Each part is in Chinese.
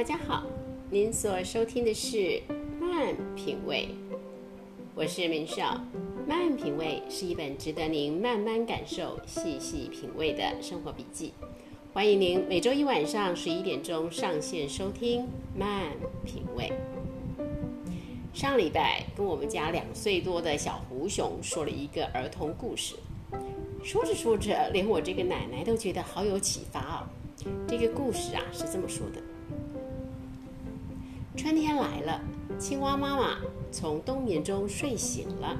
大家好，您所收听的是《慢品味》，我是明少。《慢品味》是一本值得您慢慢感受、细细品味的生活笔记。欢迎您每周一晚上十一点钟上线收听《慢品味》。上礼拜跟我们家两岁多的小胡熊说了一个儿童故事，说着说着，连我这个奶奶都觉得好有启发哦。这个故事啊是这么说的。春天来了，青蛙妈妈从冬眠中睡醒了。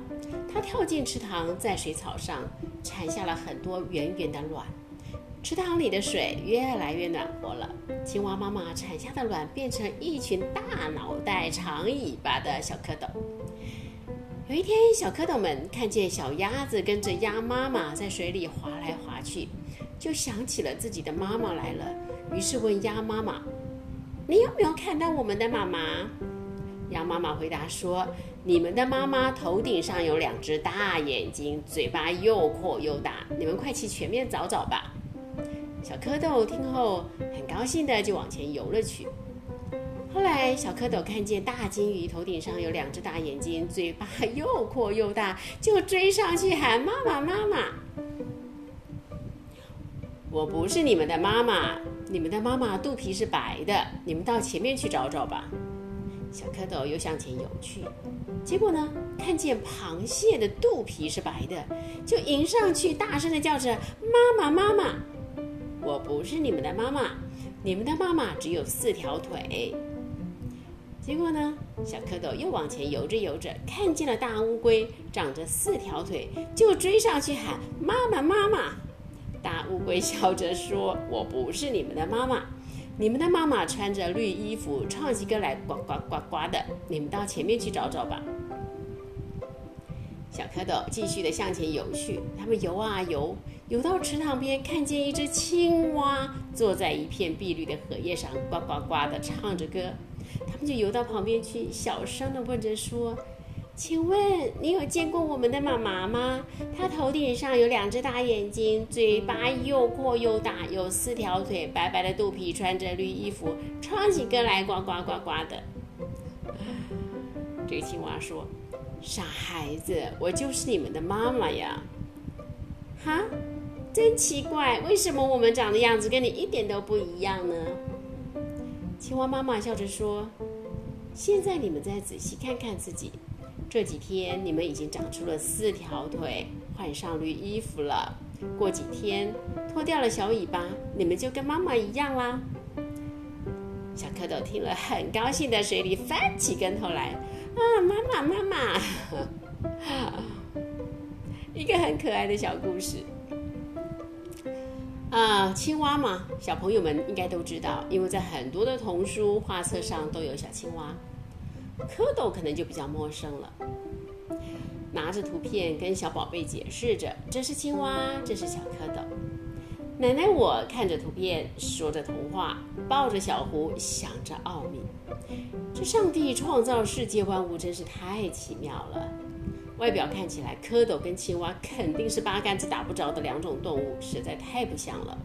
它跳进池塘，在水草上产下了很多圆圆的卵。池塘里的水越来越暖和了。青蛙妈妈产下的卵变成一群大脑袋、长尾巴的小蝌蚪。有一天，小蝌蚪们看见小鸭子跟着鸭妈妈在水里划来划去，就想起了自己的妈妈来了，于是问鸭妈妈。你有没有看到我们的妈妈？羊妈妈回答说：“你们的妈妈头顶上有两只大眼睛，嘴巴又阔又大。你们快去前面找找吧。”小蝌蚪听后很高兴的就往前游了去。后来，小蝌蚪看见大金鱼头顶上有两只大眼睛，嘴巴又阔又大，就追上去喊：“妈妈，妈妈！”我不是你们的妈妈，你们的妈妈肚皮是白的，你们到前面去找找吧。小蝌蚪又向前游去，结果呢，看见螃蟹的肚皮是白的，就迎上去，大声的叫着：“妈妈，妈妈！”我不是你们的妈妈，你们的妈妈只有四条腿。结果呢，小蝌蚪又往前游着游着，看见了大乌龟长着四条腿，就追上去喊：“妈妈，妈妈！”大乌龟笑着说：“我不是你们的妈妈，你们的妈妈穿着绿衣服，唱起歌来呱呱呱呱的。你们到前面去找找吧。”小蝌蚪继续的向前游去，他们游啊游，游到池塘边，看见一只青蛙坐在一片碧绿的荷叶上，呱呱呱的唱着歌。他们就游到旁边去，小声的问着说。请问你有见过我们的妈妈吗？她头顶上有两只大眼睛，嘴巴又阔又大，有四条腿，白白的肚皮，穿着绿衣服，唱起歌来呱呱呱呱的。这个青蛙说：“傻孩子，我就是你们的妈妈呀！”哈，真奇怪，为什么我们长的样子跟你一点都不一样呢？青蛙妈妈笑着说：“现在你们再仔细看看自己。”这几天你们已经长出了四条腿，换上绿衣服了。过几天脱掉了小尾巴，你们就跟妈妈一样啦。小蝌蚪听了，很高兴，在水里翻起跟头来。啊，妈妈，妈妈！一个很可爱的小故事。啊，青蛙嘛，小朋友们应该都知道，因为在很多的童书画册上都有小青蛙。蝌蚪可能就比较陌生了，拿着图片跟小宝贝解释着：“这是青蛙，这是小蝌蚪。”奶奶我看着图片，说着童话，抱着小狐，想着奥秘。这上帝创造世界万物真是太奇妙了。外表看起来，蝌蚪跟青蛙肯定是八竿子打不着的两种动物，实在太不像了。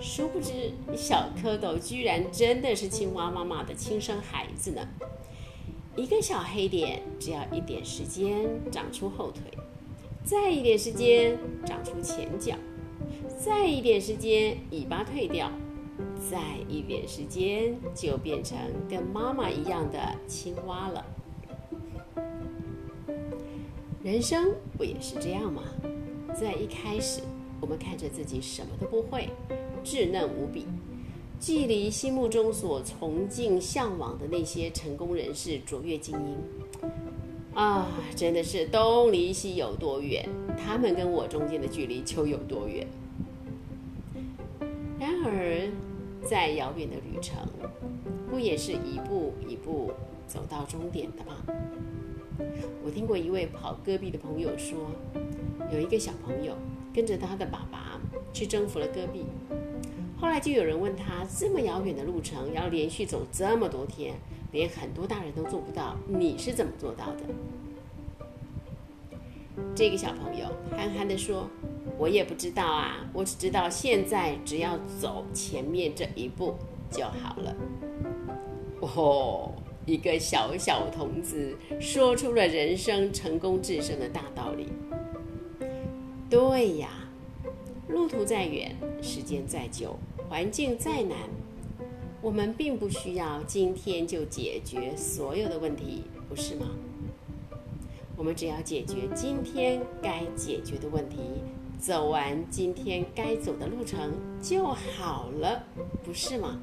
殊不知，小蝌蚪居然真的是青蛙妈妈的亲生孩子呢。一个小黑点，只要一点时间长出后腿，再一点时间长出前脚，再一点时间尾巴退掉，再一点时间就变成跟妈妈一样的青蛙了。人生不也是这样吗？在一开始，我们看着自己什么都不会，稚嫩无比。距离心目中所崇敬、向往的那些成功人士卓越精英，啊，真的是东离西有多远，他们跟我中间的距离就有多远。然而，再遥远的旅程，不也是一步一步走到终点的吗？我听过一位跑戈壁的朋友说，有一个小朋友跟着他的爸爸去征服了戈壁。后来就有人问他：这么遥远的路程，要连续走这么多天，连很多大人都做不到，你是怎么做到的？这个小朋友憨憨地说：“我也不知道啊，我只知道现在只要走前面这一步就好了。”哦，一个小小童子说出了人生成功制胜的大道理。对呀，路途再远，时间再久，环境再难，我们并不需要今天就解决所有的问题，不是吗？我们只要解决今天该解决的问题，走完今天该走的路程就好了，不是吗？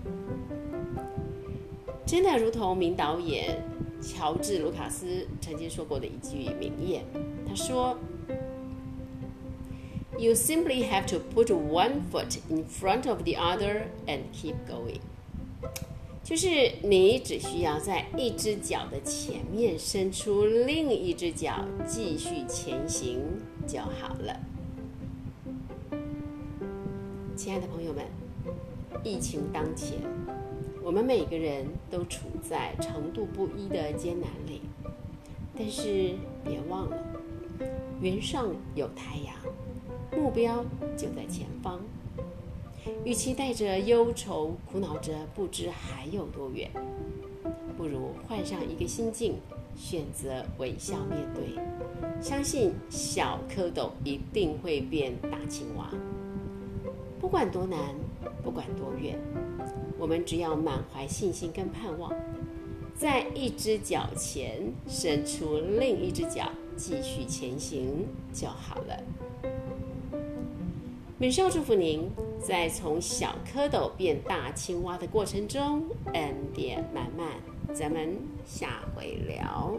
真的如同名导演乔治·卢卡斯曾经说过的一句名言，他说：“You simply have to put one foot in front of the other and keep going。”就是你只需要在一只脚的前面伸出另一只脚，继续前行就好了。亲爱的朋友们，疫情当前。我们每个人都处在程度不一的艰难里，但是别忘了，云上有太阳，目标就在前方。与其带着忧愁苦恼着不知还有多远，不如换上一个心境，选择微笑面对，相信小蝌蚪一定会变大青蛙。不管多难，不管多远。我们只要满怀信心跟盼望，在一只脚前伸出另一只脚，继续前行就好了。美少祝福您，在从小蝌蚪变大青蛙的过程中，恩典满满。咱们下回聊。